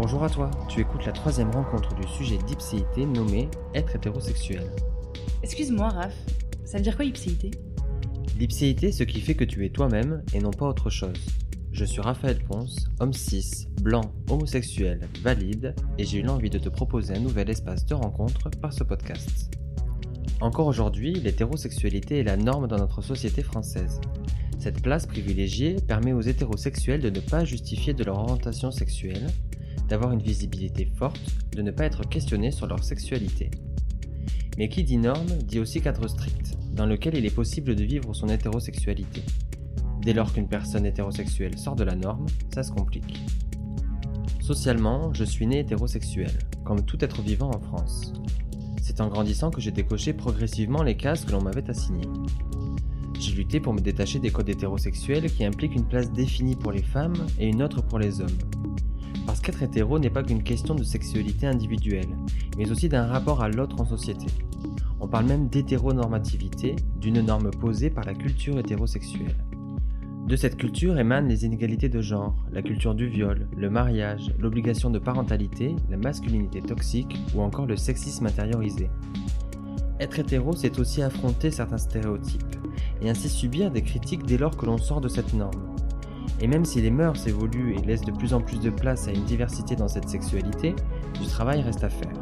Bonjour à toi, tu écoutes la troisième rencontre du sujet d'ipséité nommé Être hétérosexuel. Excuse-moi, Raph, ça veut dire quoi ipséité? L'ipséité, ce qui fait que tu es toi-même et non pas autre chose. Je suis Raphaël Ponce, homme cis, blanc, homosexuel, valide, et j'ai eu l'envie de te proposer un nouvel espace de rencontre par ce podcast. Encore aujourd'hui, l'hétérosexualité est la norme dans notre société française. Cette place privilégiée permet aux hétérosexuels de ne pas justifier de leur orientation sexuelle, d'avoir une visibilité forte, de ne pas être questionnés sur leur sexualité. Mais qui dit norme dit aussi cadre strict, dans lequel il est possible de vivre son hétérosexualité. Dès lors qu'une personne hétérosexuelle sort de la norme, ça se complique. Socialement, je suis né hétérosexuel, comme tout être vivant en France. C'est en grandissant que j'ai décoché progressivement les cases que l'on m'avait assignées. J'ai lutté pour me détacher des codes hétérosexuels qui impliquent une place définie pour les femmes et une autre pour les hommes. Parce qu'être hétéro n'est pas qu'une question de sexualité individuelle, mais aussi d'un rapport à l'autre en société. On parle même d'hétéronormativité, d'une norme posée par la culture hétérosexuelle. De cette culture émanent les inégalités de genre, la culture du viol, le mariage, l'obligation de parentalité, la masculinité toxique ou encore le sexisme intériorisé. Être hétéro, c'est aussi affronter certains stéréotypes, et ainsi subir des critiques dès lors que l'on sort de cette norme. Et même si les mœurs évoluent et laissent de plus en plus de place à une diversité dans cette sexualité, du travail reste à faire.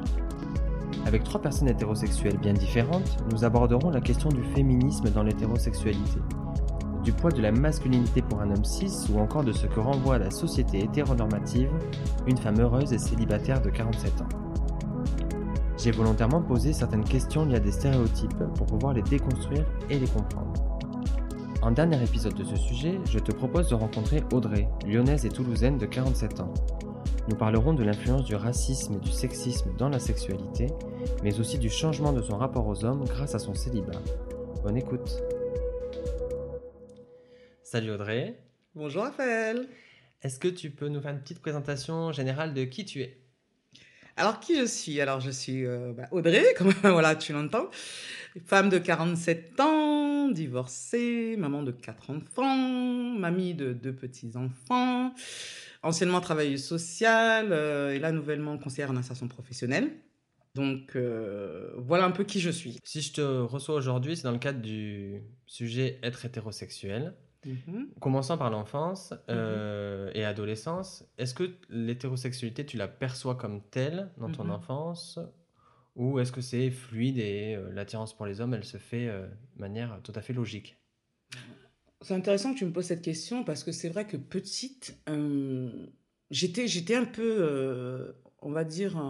Avec trois personnes hétérosexuelles bien différentes, nous aborderons la question du féminisme dans l'hétérosexualité, du poids de la masculinité pour un homme cis ou encore de ce que renvoie la société hétéronormative une femme heureuse et célibataire de 47 ans. J'ai volontairement posé certaines questions liées à des stéréotypes pour pouvoir les déconstruire et les comprendre. En dernier épisode de ce sujet, je te propose de rencontrer Audrey, lyonnaise et toulousaine de 47 ans. Nous parlerons de l'influence du racisme et du sexisme dans la sexualité, mais aussi du changement de son rapport aux hommes grâce à son célibat. Bonne écoute Salut Audrey. Bonjour Raphaël. Est-ce que tu peux nous faire une petite présentation générale de qui tu es? Alors qui je suis? Alors je suis euh, bah, Audrey, comme voilà tu l'entends, femme de 47 ans, divorcée, maman de quatre enfants, mamie de deux petits enfants, anciennement travailleuse sociale euh, et là nouvellement conseillère en insertion professionnelle. Donc euh, voilà un peu qui je suis. Si je te reçois aujourd'hui, c'est dans le cadre du sujet être hétérosexuel. Mhm. Commençant par l'enfance euh, et adolescence, est-ce que l'hétérosexualité, tu la perçois comme telle dans ton Mhm. enfance ou est-ce que c'est fluide et euh, l'attirance pour les hommes, elle se fait euh, de manière tout à fait logique? C'est intéressant que tu me poses cette question parce que c'est vrai que petite, j'étais, j'étais un peu, on va dire,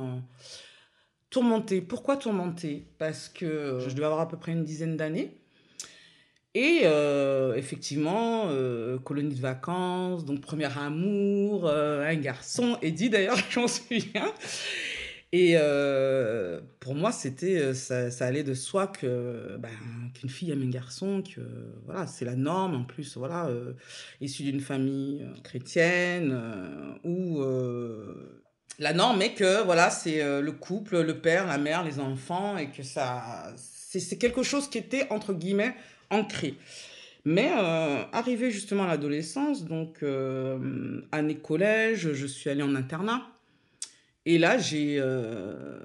tourmentée. Pourquoi tourmentée? Parce que je devais avoir à peu près une dizaine d'années. Et euh, effectivement, euh, colonie de vacances, donc premier amour, euh, un garçon, Eddie d'ailleurs, je m'en souviens. Et pour moi, c'était, ça, allait de soi que ben, qu'une fille aime un garçon, que voilà, c'est la norme. En plus, voilà, issue d'une famille chrétienne où la norme est que voilà, c'est le couple, le père, la mère, les enfants, et que ça, c'est quelque chose qui était entre guillemets ancré. Mais euh, arrivé justement à l'adolescence, donc euh, année collège, je suis allée en internat. Et là, j'ai euh,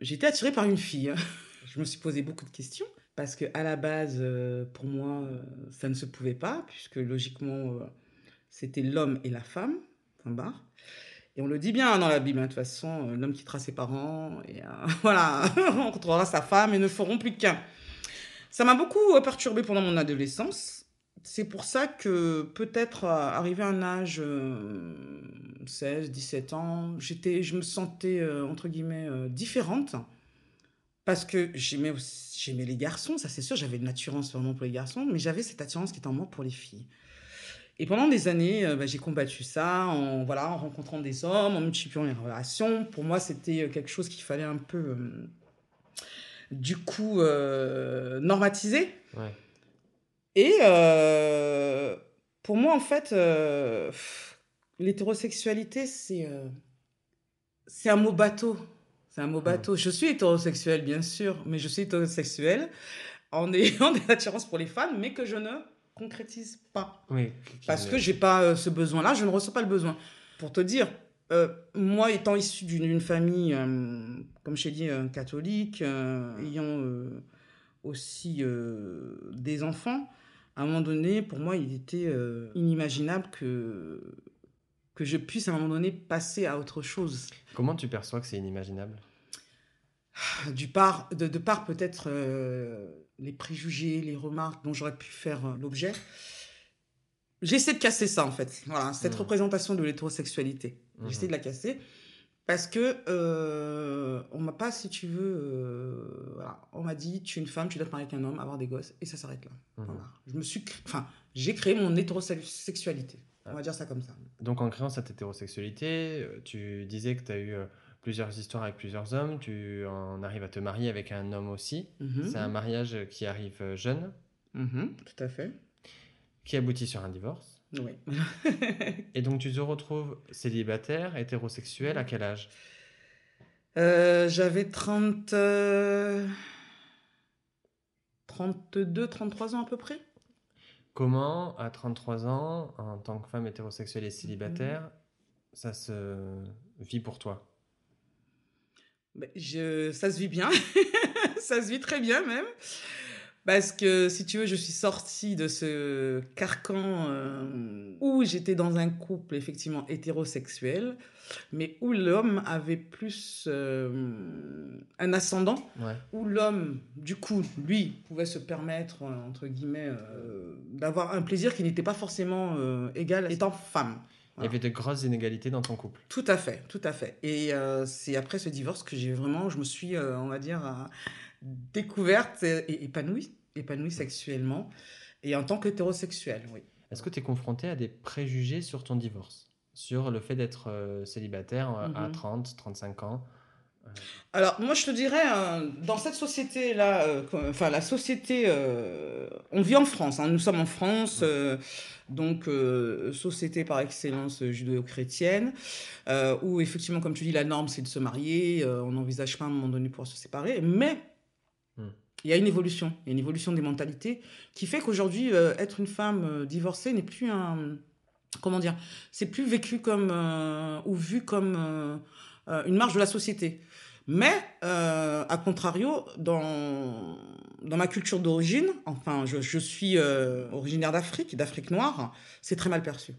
été attirée par une fille. Je me suis posé beaucoup de questions parce que à la base, euh, pour moi, ça ne se pouvait pas puisque logiquement, c'était l'homme et la femme. Point barre. Et on le dit bien dans la Bible, hein, de toute façon, l'homme quittera ses parents et voilà, on retrouvera sa femme et ne feront plus qu'un. Ça m'a beaucoup euh, perturbée pendant mon adolescence. C'est pour ça que peut-être euh, arrivé à un âge euh, 16, 17 ans, j'étais, je me sentais euh, entre guillemets différente parce que j'aimais j'aimais les garçons, ça c'est sûr, j'avais une attirance vraiment pour les garçons, mais j'avais cette attirance qui était en moi pour les filles. Et pendant des années, bah, j'ai combattu ça en voilà, en rencontrant des hommes, en multipliant les relations. Pour moi, c'était quelque chose qu'il fallait un peu du coup euh, normatiser. Ouais. Et euh, pour moi, en fait, euh, l'hétérosexualité, c'est c'est un mot bateau. C'est un mot bateau. Je suis hétérosexuelle, bien sûr, mais je suis hétérosexuelle en ayant des attirances pour les femmes, mais que je ne concrétise pas. Oui. Parce que j'ai pas ce besoin-là, je ne ressens pas le besoin. Pour te dire, Euh, moi, étant issu d'une famille, euh, comme je t'ai dit, euh, catholique, ayant aussi des enfants, à un moment donné, pour moi, il était inimaginable que, que je puisse à un moment donné passer à autre chose. Comment tu perçois que c'est inimaginable? Du part, de, de part peut-être les préjugés, les remarques dont j'aurais pu faire l'objet. J'essaie de casser ça, en fait. Voilà, cette mmh. représentation de l'hétérosexualité. J'essaie de la casser. Parce que euh, on m'a pas, si tu veux, euh, voilà, on m'a dit tu es une femme, tu dois te marier avec un homme, avoir des gosses, et ça s'arrête là. Mmh. Voilà. Je me suis, enfin, j'ai créé mon hétérosexualité. On va dire ça comme ça. Donc en créant cette hétérosexualité, euh, tu disais que tu as eu plusieurs histoires avec plusieurs hommes, tu en arrives à te marier avec un homme aussi. Mmh. C'est un mariage qui arrive jeune. Tout à fait qui aboutit sur un divorce. Oui. et donc tu te retrouves célibataire, hétérosexuel, à quel âge? Euh, J'avais 30... 32, 33 ans à peu près. Comment, à 33 ans, en tant que femme hétérosexuelle et célibataire, mhm. ça se vit pour toi? Ben, je, Ça se vit bien. ça se vit très bien même. Parce que si tu veux, je suis sortie de ce carcan euh, où j'étais dans un couple effectivement hétérosexuel, mais où l'homme avait plus euh, un ascendant, où l'homme, du coup, lui, pouvait se permettre, entre guillemets, euh, d'avoir un plaisir qui n'était pas forcément égal étant femme. Il y avait de grosses inégalités dans ton couple. Tout à fait, tout à fait. Et c'est après ce divorce que j'ai vraiment, je me suis, on va dire, découverte et épanouie, épanouie sexuellement et en tant qu'hétérosexuelle, oui. Est-ce que tu es confrontée à des préjugés sur ton divorce? Sur le fait d'être euh, célibataire euh, à 30, mm-hmm. 35 ans euh? alors, moi, je te dirais, dans cette société-là, enfin, la société, on vit en France, hein, nous sommes en France, donc, société par excellence judéo-chrétienne, où effectivement, comme tu dis, la norme, c'est de se marier, on n'envisage pas à un moment donné pour se séparer, mais il y a une évolution, il y a une évolution des mentalités qui fait qu'aujourd'hui, euh, être une femme euh, divorcée n'est plus un. Comment dire C'est plus vécu comme. Euh, ou vu comme une marge de la société. Mais, à contrario, dans, dans ma culture d'origine, enfin, je, je suis originaire d'Afrique, d'Afrique noire, c'est très mal perçu.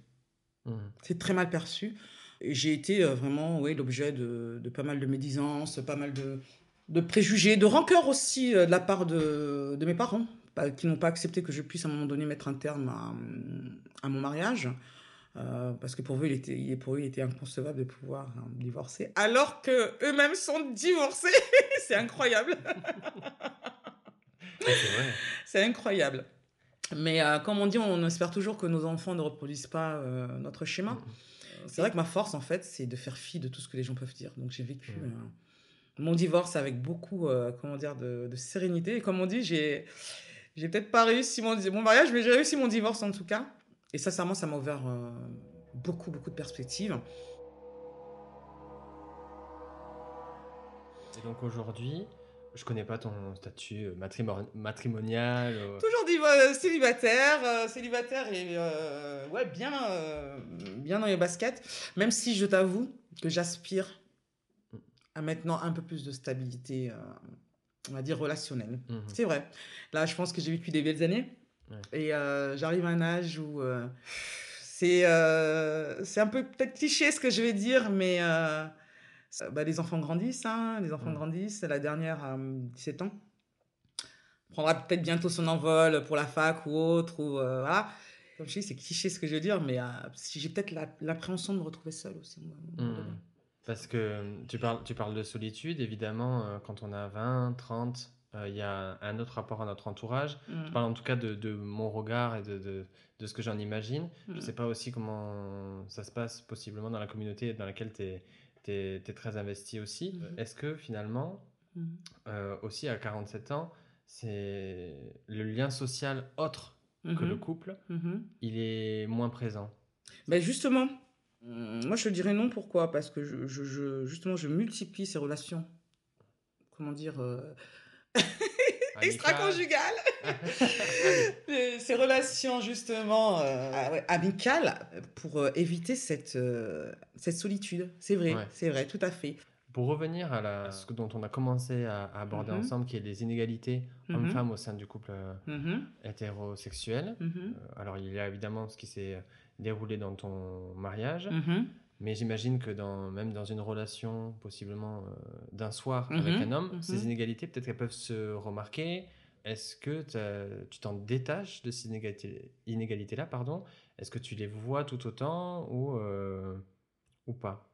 Mmh. C'est très mal perçu. J'ai été vraiment ouais, l'objet de, de, pas mal de médisances, pas mal de, de préjugés, de rancœur aussi euh, de la part de, mes parents, qui n'ont pas accepté que je puisse à un moment donné mettre un terme à, mon mariage. Euh, parce que pour eux, il était, pour eux, il était inconcevable de pouvoir hein, divorcer, alors que eux-mêmes sont divorcés. c'est incroyable. c'est incroyable. Mais euh, comme on dit, on espère toujours que nos enfants ne reproduisent pas notre schéma. C'est vrai que ma force, en fait, c'est de faire fi de tout ce que les gens peuvent dire. Donc j'ai vécu mon divorce avec beaucoup, euh, comment dire, de, sérénité. Et comme on dit, j'ai, j'ai peut-être pas réussi mon, mon mariage, mais j'ai réussi mon divorce en tout cas. Et sincèrement, ça m'a ouvert euh, beaucoup, beaucoup de perspectives. Et donc aujourd'hui, je connais pas ton statut euh, matrimonial. Toujours célibataire, célibataire et ouais, bien, bien dans les baskets. Même si je t'avoue que j'aspire à maintenant un peu plus de stabilité, euh, on va dire, relationnelle. Mhm. C'est vrai. Là, je pense que j'ai vécu des belles années. Et euh, j'arrive à un âge où euh, c'est c'est un peu peut-être cliché ce que je vais dire, mais bah, les enfants grandissent. Hein, les enfants grandissent. La dernière a 17 ans. Prendra peut-être bientôt son envol pour la fac ou autre. Ou, voilà. Comme je dis, c'est cliché ce que je veux dire, mais j'ai peut-être l'appréhension de me retrouver seule aussi. Parce que euh, tu parles, tu parles de solitude, évidemment, euh, quand on a 20, 30, euh, il y a un autre rapport à notre entourage. Je mm. parle en tout cas de, de mon regard et de, de, de ce que j'en imagine. Je ne mm. sais pas aussi comment ça se passe possiblement dans la communauté dans laquelle tu es, es, très investi aussi. Mm-hmm. Est-ce que finalement, mm. aussi à 47 ans, c'est le lien social autre que le mm-hmm. couple, mm-hmm. il est moins présent? Ben Justement, moi, je dirais non. Pourquoi? Parce que je, je, justement, je multiplie ces relations. Comment dire euh, extra-conjugales. Euh, ces relations, justement, euh, ah amicales, pour euh, éviter cette, cette solitude. C'est vrai, c'est vrai, tout à fait. Pour revenir à, la, ce dont on a commencé à, aborder mhm. ensemble, qui est les inégalités mhm. hommes-femmes au sein du couple mhm. hétérosexuel. alors, il y a évidemment ce qui s'est déroulé dans ton mariage. Mais j'imagine que dans, même dans une relation, possiblement d'un soir avec un homme, ces inégalités, peut-être qu'elles peuvent se remarquer. Est-ce que tu t'en détaches de ces inégalités-là pardon? Est-ce que tu les vois tout autant ou, ou pas?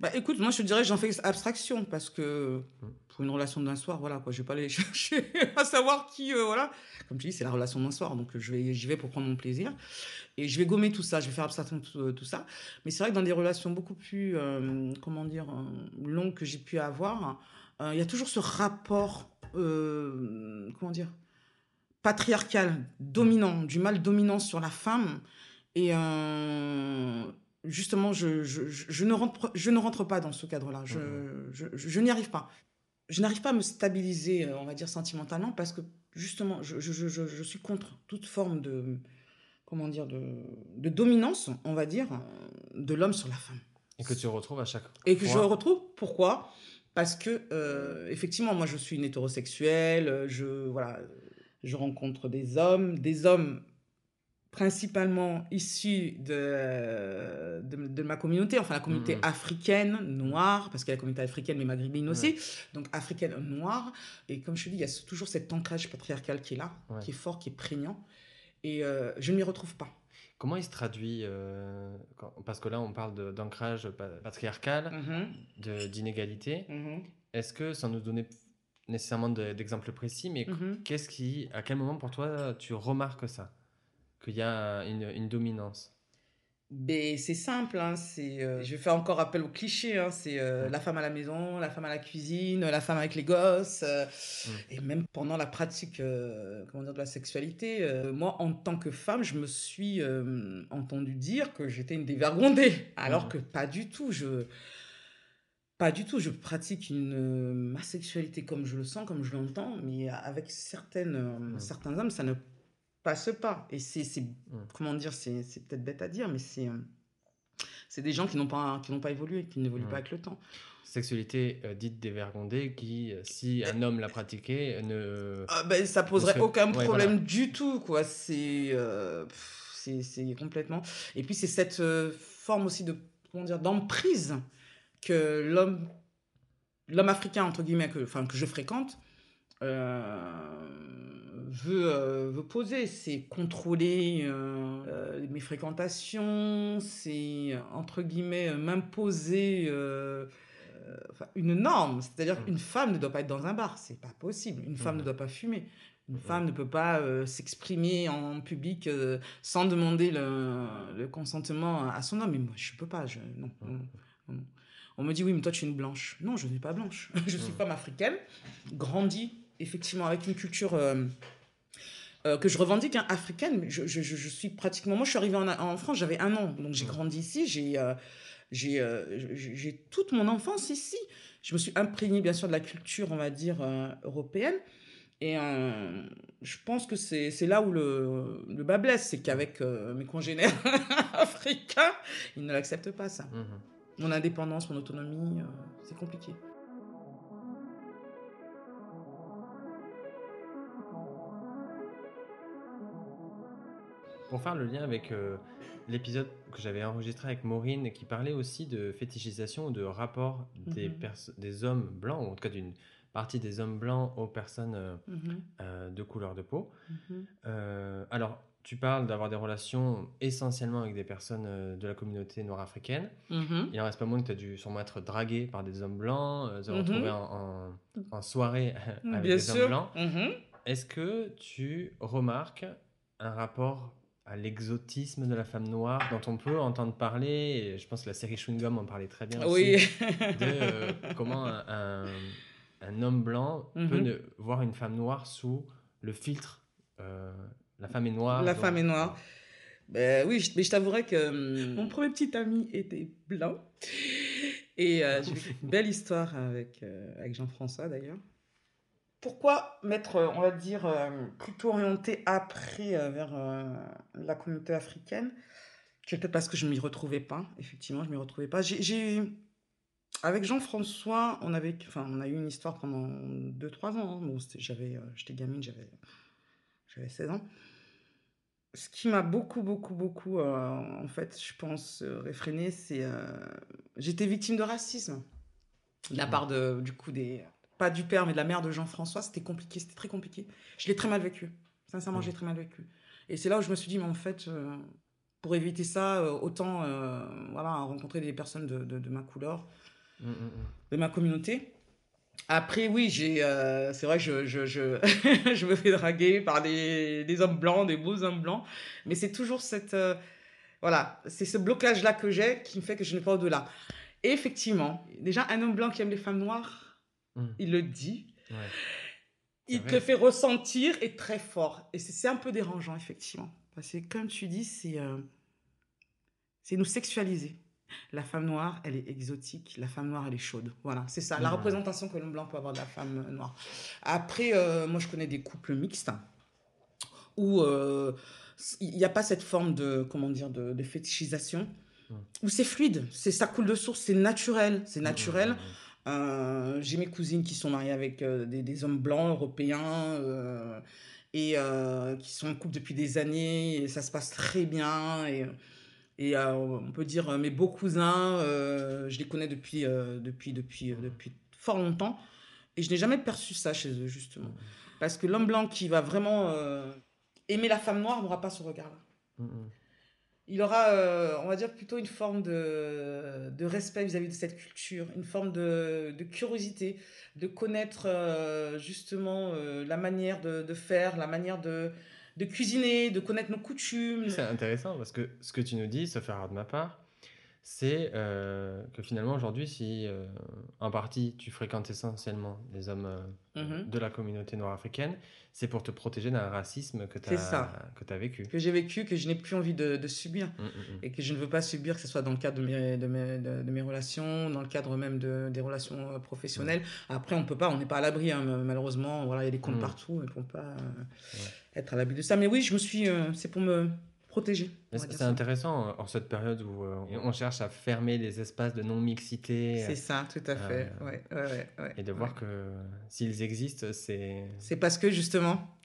Bah écoute, moi je te dirais j'en fais abstraction parce que pour une relation d'un soir, voilà quoi, je vais pas aller chercher à savoir qui, euh, voilà. Comme tu dis, c'est la relation d'un soir, donc je vais, j'y vais pour prendre mon plaisir et je vais gommer tout ça, je vais faire abstraction de tout, euh, ça. Mais c'est vrai que dans des relations beaucoup plus, euh, comment dire, longues que j'ai pu avoir, il y a toujours ce rapport, comment dire, patriarcal, dominant, du mal dominant sur la femme et justement, je, je, je, ne rentre, je ne rentre pas dans ce cadre-là. Je, mhm. je, je n'y arrive pas. Je n'arrive pas à me stabiliser, euh, on va dire, sentimentalement, parce que justement, je, je, suis contre toute forme de, comment dire, de, de dominance, on va dire, de l'homme sur la femme. Et que tu retrouves à chaque fois. Et que je retrouve, pourquoi? Parce que, euh, effectivement, moi, je suis une hétérosexuelle, je, voilà, je rencontre des hommes, des hommes principalement issus de, de, ma communauté, enfin la communauté mm-hmm. africaine, noire, parce qu'il y a la communauté africaine mais maghrébine aussi, donc africaine, noire. Et comme je te dis, il y a toujours cet ancrage patriarcal qui est là, qui est fort, qui est prégnant. Et euh, je ne m'y retrouve pas. Comment il se traduit euh, Parce que là, on parle d'ancrage patriarcal, mm-hmm. d'inégalité. Mm-hmm. Est-ce que, sans nous donner nécessairement d'exemples précis, mais qu'est-ce qui, à quel moment pour toi tu remarques ça? Qu'il y a une, une dominance ben, c'est simple, hein, c'est, euh, je fais encore appel au cliché, hein, c'est euh, la femme à la maison, la femme à la cuisine, la femme avec les gosses, euh, mm. et même pendant la pratique comment dire, de la sexualité, moi en tant que femme, je me suis entendu dire que j'étais une dévergondée, alors mm. que pas du tout, je... Pas du tout, je pratique une, ma sexualité comme je le sens, comme je l'entends, mais avec certaines, mm. certains hommes, ça ne passe pas. Et c'est, mmh. comment dire, c'est, peut-être bête à dire, mais c'est, euh, c'est des gens qui n'ont pas, qui n'ont pas évolué, qui n'évoluent pas avec le temps. Sexualité euh, dite dévergondée, qui, euh, si un homme l'a pratiquée, ne. Ah, ben, ça poserait aucun problème du tout, quoi. C'est, c'est, c'est complètement. Et puis, c'est cette forme aussi de, comment dire, d'emprise que l'homme, l'homme africain, entre guillemets, que, enfin, que je fréquente, veut, euh, veut poser, c'est contrôler euh, euh, mes fréquentations, c'est entre guillemets m'imposer une norme. C'est-à-dire mmh. qu'une femme ne doit pas être dans un bar, c'est pas possible. Une femme ne mmh. doit pas fumer. Une mmh. femme ne peut pas s'exprimer en public sans demander le, le, consentement à son homme. Mais moi, je peux pas. Je, non, On me dit, oui, mais toi, tu es une blanche. Non, je n'ai pas blanche. je suis femme africaine, grandie effectivement avec une culture euh, que je revendique hein, africaine. Je, je, je, suis pratiquement. Moi, je suis arrivée en, en France, j'avais un an. Donc, j'ai grandi ici. J'ai euh, j'ai euh, j'ai toute mon enfance ici. Je me suis imprégnée, bien sûr, de la culture, on va dire, européenne. Et je pense que c'est là où le, le bas blesse. C'est qu'avec mes congénères africains, ils ne l'acceptent pas, ça. Mmh mon indépendance, mon autonomie, c'est compliqué. Pour faire le lien avec euh, l'épisode que j'avais enregistré avec Maureen qui parlait aussi de fétichisation ou de rapport des, mhm. des hommes blancs, ou en tout cas d'une partie des hommes blancs aux personnes euh, mhm. euh, de couleur de peau. Mhm. alors, tu parles d'avoir des relations essentiellement avec des personnes de la communauté noire africaine. Il en reste pas moins que tu as dû sûrement être dragué par des hommes blancs, se retrouver en, en, soirée avec des hommes blancs. Est-ce que tu remarques un rapport à l'exotisme de la femme noire dont on peut entendre parler. Et je pense que la série Chewing Gum en parlait très bien aussi. de euh, comment un, un, homme blanc peut mhm. ne, voir une femme noire sous le filtre. Euh, la femme est noire. La femme est noire. Ben, oui, mais je t'avouerais que hum, mon premier petit ami était blanc. Et euh, j'ai une belle histoire avec, avec Jean-François d'ailleurs. Pourquoi mettre, on va dire, plutôt orienté après vers la communauté africaine? C'est peut-être parce que je ne m'y retrouvais pas, effectivement, je ne m'y retrouvais pas. J'ai avec Jean-François, on, avait, enfin, on a eu une histoire pendant 2-3 ans. Hein. Bon, j'avais, j'étais gamine, j'avais, j'avais 16 ans. Ce qui m'a beaucoup, beaucoup, beaucoup, en fait, je pense, réfréné, c'est. J'étais victime de racisme. De la mmh. part de, du coup des, pas du père, mais de la mère de Jean-François, c'était compliqué, c'était très compliqué. Je l'ai très mal vécu. Sincèrement, je l'ai très mal vécu. Et c'est là où je me suis dit, mais en fait, euh, pour éviter ça, euh, autant euh, voilà, rencontrer des personnes de, de, ma couleur, mmh, mmh, mmh. de ma communauté. Après, oui, j'ai, c'est vrai que je, je, je, je, me fais draguer par des, des, hommes blancs, des beaux hommes blancs, mais c'est toujours cette, voilà, c'est ce blocage-là que j'ai qui me fait que je n'ai pas au-delà. Et effectivement, déjà, un homme blanc qui aime les femmes noires, Mmh. Il le dit. Il te fait ressentir et très fort. Et c'est un peu dérangeant, effectivement. Parce que, comme tu dis, c'est euh, c'est nous sexualiser. La femme noire, elle est exotique. La femme noire, elle est chaude. Voilà, c'est ça. La représentation que l'homme blanc peut avoir de la femme noire. Après, euh, moi, je connais des couples mixtes où euh, il n'y a pas cette forme de, comment dire, de, fétichisation. Mmh. Où c'est fluide. C'est ça coule de source. C'est naturel. C'est mmh, naturel. Euh, j'ai mes cousines qui sont mariées avec euh, des, hommes blancs européens euh, et qui sont en couple depuis des années et ça se passe très bien. Et, on peut dire mes beaux cousins, je les connais depuis, depuis, depuis, depuis fort longtemps et je n'ai jamais perçu ça chez eux, justement. Parce que l'homme blanc qui va vraiment aimer la femme noire n'aura pas ce regard-là. Mmh, mmh il aura, euh, on va dire, plutôt une forme de, de respect vis-à-vis de cette culture, une forme de, de curiosité, de connaître euh, justement euh, la manière de, de, faire, la manière de, de cuisiner, de connaître nos coutumes. C'est intéressant parce que ce que tu nous dis, sauf erreur de ma part, c'est que finalement aujourd'hui, si en partie tu fréquentes essentiellement les hommes mmh de la communauté noire africaine, c'est pour te protéger d'un racisme que tu as, que as vécu. Que j'ai vécu, que je n'ai plus envie de, subir. Mmh, mmh, et que je ne veux pas subir, que ce soit dans le cadre de mes, de mes, de, mes relations, dans le cadre même de, des relations professionnelles. Après, on ne peut pas, on n'est pas à l'abri, hein, malheureusement. Voilà, il y a des comptes partout, et on ne peut pas être à l'abri de ça. Mais oui, je me suis. c'est pour me protéger. C'est intéressant euh, en cette période où euh, on cherche à fermer les espaces de non-mixité. C'est ça, tout à fait. Euh, ouais, ouais, ouais, et de voir que s'ils existent, c'est. C'est parce que justement,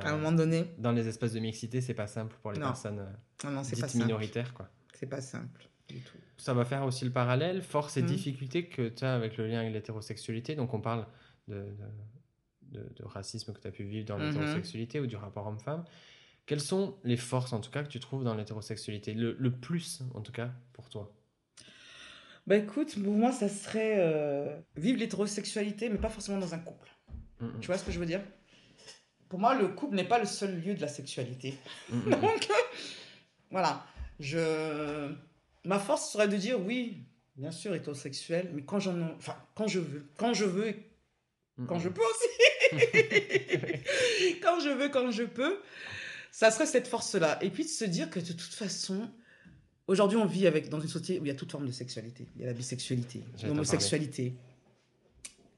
à un moment donné. Dans les espaces de mixité, c'est pas simple pour les personnes non, non, dites pas minoritaires. quoi. C'est pas simple du tout. Ça va faire aussi le parallèle, force et mmh. difficultés que tu as avec le lien avec l'hétérosexualité. Donc on parle de, de, de, racisme que tu as pu vivre dans mmh l'hétérosexualité ou du rapport homme-femme. Quelles sont les forces, en tout cas, que tu trouves dans l'hétérosexualité? Le, le, plus, en tout cas, pour toi? Bah écoute, pour moi, ça serait euh, vivre l'hétérosexualité, mais pas forcément dans un couple. Tu vois ce que je veux dire? Pour moi, le couple n'est pas le seul lieu de la sexualité. Donc, voilà. Je... Ma force serait de dire oui, bien sûr, hétérosexuel, mais quand j'en enfin, quand je veux, quand je veux, quand je peux aussi. quand je veux, quand je peux ça serait cette force-là. Et puis de se dire que de toute façon, aujourd'hui, on vit avec, dans une société où il y a toute forme de sexualité. Il y a la bisexualité, l'homosexualité.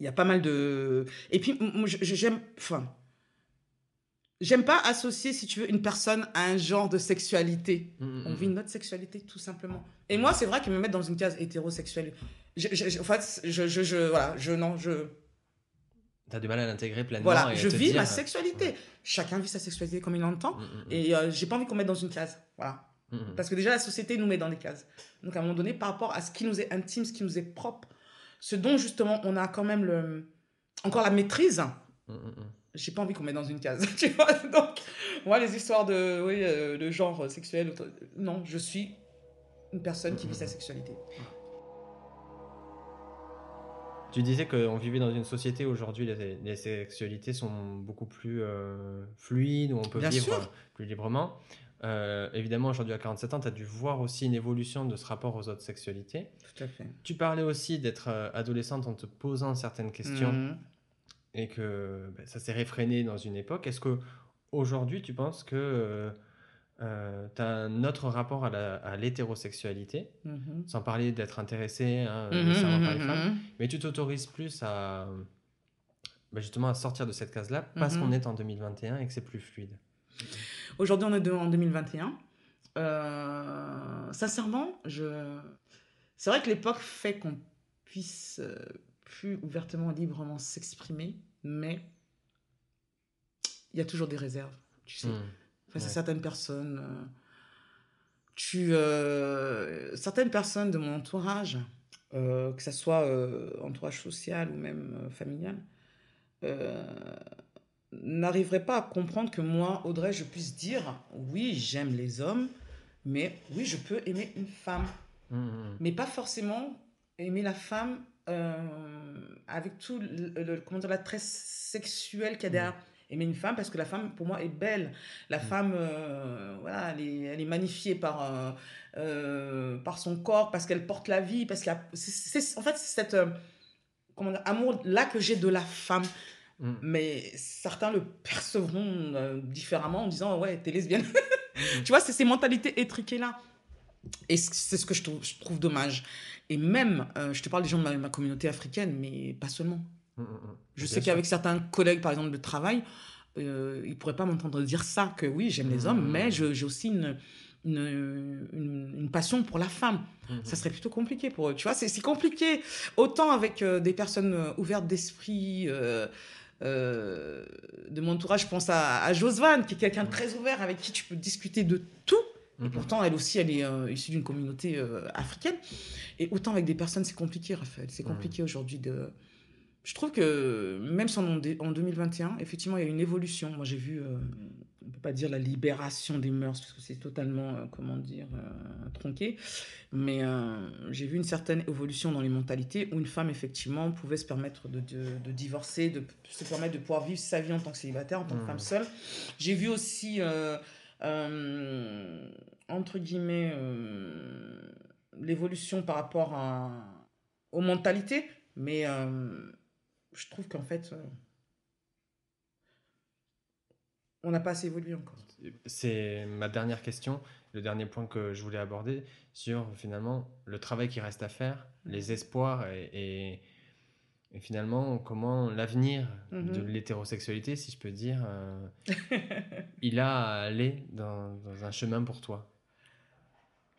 Il y a pas mal de. Et puis, j'aime. Enfin. J'aime pas associer, si tu veux, une personne à un genre de sexualité. Mm, mm, on vit mm. notre sexualité, tout simplement. Et moi, c'est vrai qu'ils me mettent dans une case hétérosexuelle. en fait, je, je, je, voilà, je, non, je, T'as du mal à l'intégrer pleinement. Voilà, je vis ma sexualité. Chacun vit sa sexualité comme il l'entend. Mm, mm, mm. Et euh, j'ai pas envie qu'on mette dans une case. Voilà. Parce que déjà, la société nous met dans des cases. Donc, à un moment donné, par rapport à ce qui nous est intime, ce qui nous est propre, ce dont justement on a quand même le... encore la maîtrise, j'ai pas envie qu'on mette dans une case. tu vois Donc, moi, les histoires de, oui, euh, de genre sexuel, non, je suis une personne qui vit sa sexualité. Tu disais qu'on vivait dans une société où aujourd'hui les, sexualités sont beaucoup plus euh, fluides, où on peut vivre plus librement. Euh, évidemment, aujourd'hui à 47 ans, tu as dû voir aussi une évolution de ce rapport aux autres sexualités. Tout à fait. Tu parlais aussi d'être euh, adolescente en te posant certaines questions mmh. et que ben, ça s'est réfréné dans une époque. Est-ce que aujourd'hui, tu penses que euh, tu as un autre rapport à l'hétérosexualité, mm-hmm. sans parler d'être intéressé hein, par les mm-hmm, femmes, mais tu t'autorises plus à, bah, justement à sortir de cette case-là parce Mhm. qu'on est en 2021 et que c'est plus fluide Aujourd'hui, on est de- en 2021. Euh, sincèrement, je... c'est vrai que l'époque fait qu'on puisse euh, plus ouvertement, librement s'exprimer, mais il y a toujours des réserves, tu sais. Hmm. Face à certaines personnes. euh, tu, euh, certaines personnes de mon entourage, euh, que ce soit euh, entourage social ou même familial, n'arriveraient pas à comprendre que moi, Audrey, je puisse dire oui, j'aime les hommes, mais oui, je peux aimer une femme. Hmm, hmm. Mais pas forcément aimer la femme avec tout le, le- comment dire, l'attrait sexuel qu'il y a derrière. Aimer une femme parce que la femme, pour moi, est belle. La Mm. femme, euh, voilà, elle est, elle est magnifiée par, euh, euh, par son corps, parce qu'elle porte la vie, parce qu'il c'est- en fait, c'est cet amour-là que j'ai de la femme. Hmm. Mais certains le percevront euh, différemment en disant, ouais, t'es lesbienne. Hmm. Tu vois, c'est ces mentalités étriquées-là. Et c'est ce que je trouve, je trouve dommage. Et même, je te parle des gens de ma, ma communauté africaine, mais pas seulement. Hmm, hmm, hmm. Je sais qu'avec certains collègues, par exemple, de travail, euh, ils ne pourraient pas m'entendre dire ça, que oui, j'aime les hommes, mais j'ai aussi une, une, une- une passion pour la femme. Ça serait plutôt compliqué pour eux. Tu vois, c'est compliqué. Autant avec euh, des personnes euh, ouvertes d'esprit. euh, euh, de mon entourage, je pense à, à Josvan, qui est quelqu'un de très ouvert, avec qui tu peux discuter de tout. Et pourtant, elle aussi, elle est euh, issue d'une communauté euh, africaine. Et autant avec des personnes, c'est compliqué, Raphaël. C'est compliqué aujourd'hui de. Je trouve que même si en 2021, effectivement, il y a une évolution. Moi, j'ai vu, euh, on ne peut pas dire la libération des mœurs, parce que c'est totalement, euh, comment dire, euh, tronqué. Mais j'ai vu une certaine évolution dans les mentalités où une femme, effectivement, pouvait se permettre de, de- de divorcer, de se permettre de pouvoir vivre sa vie en tant que célibataire, en tant que femme seule. J'ai vu aussi, entre guillemets, l'évolution par rapport à, aux mentalités, mais je trouve qu'en fait, euh, on n'a pas assez évolué encore. C'est ma dernière question, le dernier point que je voulais aborder sur finalement le travail qui reste à faire, Mhm. les espoirs et, et- et finalement comment l'avenir Mhm. de l'hétérosexualité, si je peux dire, euh, il a à aller dans, dans un chemin pour toi?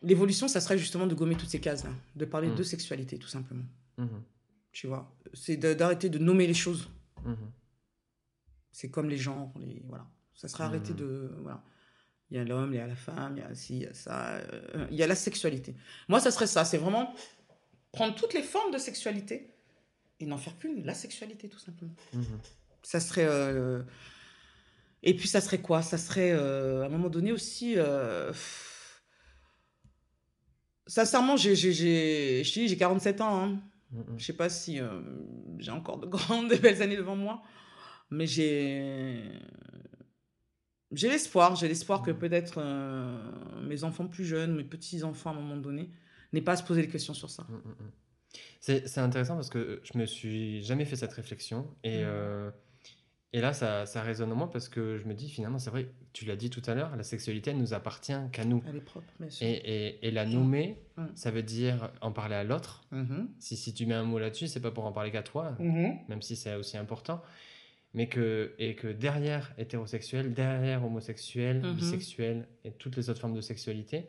L'évolution, ça serait justement de gommer toutes ces cases-là, de parler Mhm. de sexualité, tout simplement. Tu vois, c'est d'arrêter de nommer les choses. mhm, C'est comme les genres, les voilà. Ça serait arrêter Mhm. de voilà. Il y a l'homme, il y a la femme, il y a ci, il y a ça, euh, il y a la sexualité. Moi, ça serait ça. C'est vraiment prendre toutes les formes de sexualité et n'en faire qu'une, la sexualité, tout simplement. mhm. Ça serait. euh, Et puis, ça serait quoi? Ça serait, euh, à un moment donné aussi. pff, Sincèrement, j'ai 47 ans. hein. Mhm. Je sais pas si euh, j'ai encore de grandes, de belles années devant moi, mais j'ai j'ai l'espoir, j'ai l'espoir que Mhm. peut-être euh, mes enfants plus jeunes, mes petits enfants à un moment donné, n'aient pas à se poser des questions sur ça. Mm, mm, mm. C'est intéressant parce que je me suis jamais fait cette réflexion et, Mm. euh, et là ça, ça résonne en moi parce que je me dis finalement c'est vrai, tu l'as dit tout à l'heure, la sexualité elle nous appartient qu'à nous. Elle est propre, bien sûr. Et, et, et la nommer, Mm. ça veut dire en parler à l'autre. Mhm. Si, si tu mets un mot là-dessus, c'est pas pour en parler qu'à toi, Mhm. même si c'est aussi important. Mais que, et que derrière hétérosexuel, derrière homosexuel, Mhm. bisexuel et toutes les autres formes de sexualité,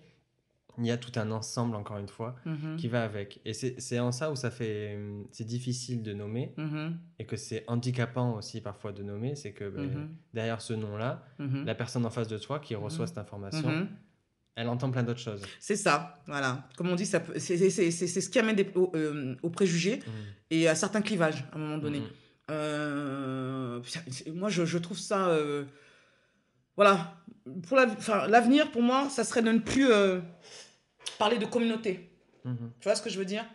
il y a tout un ensemble, encore une fois, Mhm. qui va avec. Et c'est en ça où ça fait, hum, c'est difficile de nommer Mhm. et que c'est handicapant aussi parfois de nommer, c'est que ben, Mhm. derrière ce nom-là, la personne en face de toi qui reçoit cette information, elle entend plein d'autres choses. C'est ça, voilà. Comme on dit, c'est ce qui amène des, au, euh, aux préjugés Mhm. et à certains clivages à un moment donné. Euh, moi, je, je trouve ça. euh, voilà. Pour la- l'avenir, pour moi, ça serait de ne plus euh, parler de communauté. Mhm. Tu vois ce que je veux dire?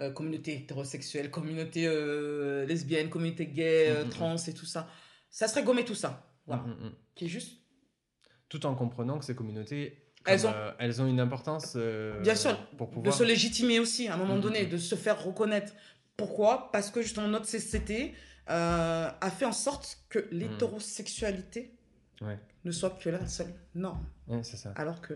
Euh, Communauté hétérosexuelle, communauté euh, lesbienne, communauté gay, Mhm, mhm. trans et tout ça. Ça serait gommer tout ça. Voilà. Mhm, mhm. Qui est juste. Tout en comprenant que ces communautés, Elles ont- euh, elles ont une importance euh, Bien sûr, pour De pouvoir. se légitimer aussi à un moment Mhm, donné, mhm. de se faire reconnaître. Pourquoi? Parce que justement, notre société euh, a fait en sorte que l'hétérosexualité Ouais. ne soit que la seule norme. Ouais, c'est ça. Alors que.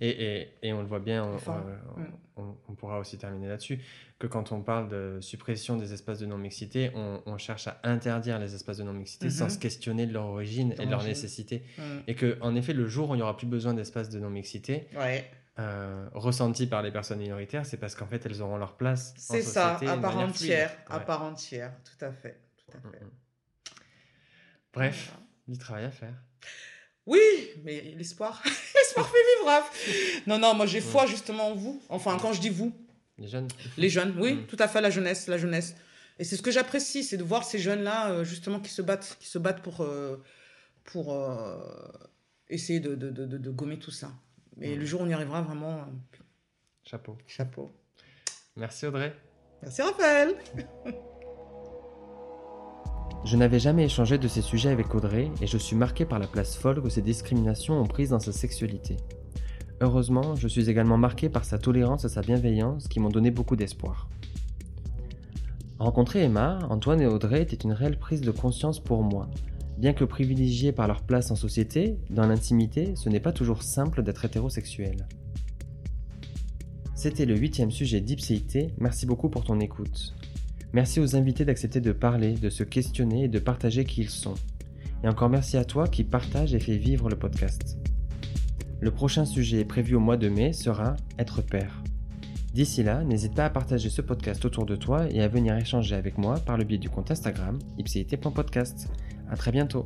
Et, et, et on le voit bien, on, Enfin, on- mm. on- on pourra aussi terminer là-dessus, que quand on parle de suppression des espaces de non-mixité, on, cherche à interdire les espaces de non-mixité sans Mhm. se questionner de leur origine et de leur nécessité. Mm. Et que, en effet, le jour où il n'y aura plus besoin d'espaces de non-mixité, Ouais. euh, ressentis par les personnes minoritaires, c'est parce qu'en fait, elles auront leur place. C'est ça, société à part entière. À part entière. Tout à fait. Tout à Mm, fait. mm. Bref, du travail à faire. Oui, mais l'espoir, l'espoir fait vivre. Raph. Non, non, moi j'ai foi justement en vous. Enfin, quand je dis vous, Les jeunes les jeunes, oui, Mm. tout à fait, la jeunesse, la jeunesse. Et c'est ce que j'apprécie, c'est de voir ces jeunes-là euh, justement qui se battent, qui se battent pour, euh, pour euh, essayer de, de, de, gommer tout ça. Et Mm. le jour où on y arrivera vraiment, Chapeau. chapeau. Merci Audrey. Merci Raphaël. Je n'avais jamais échangé de ces sujets avec Audrey et je suis marqué par la place folle que ces discriminations ont prise dans sa sexualité. Heureusement, je suis également marqué par sa tolérance et sa bienveillance qui m'ont donné beaucoup d'espoir. Rencontrer Emma, Antoine et Audrey était une réelle prise de conscience pour moi. Bien que privilégiés par leur place en société, dans l'intimité, ce n'est pas toujours simple d'être hétérosexuel. C'était le huitième sujet d'Ipséité, merci beaucoup pour ton écoute. Merci aux invités d'accepter de parler, de se questionner et de partager qui ils sont. Et encore merci à toi qui partage et fait vivre le podcast. Le prochain sujet prévu au mois de mai sera Être père. D'ici là, n'hésite pas à partager ce podcast autour de toi et à venir échanger avec moi par le biais du compte Instagram ipséité.podcast. À très bientôt.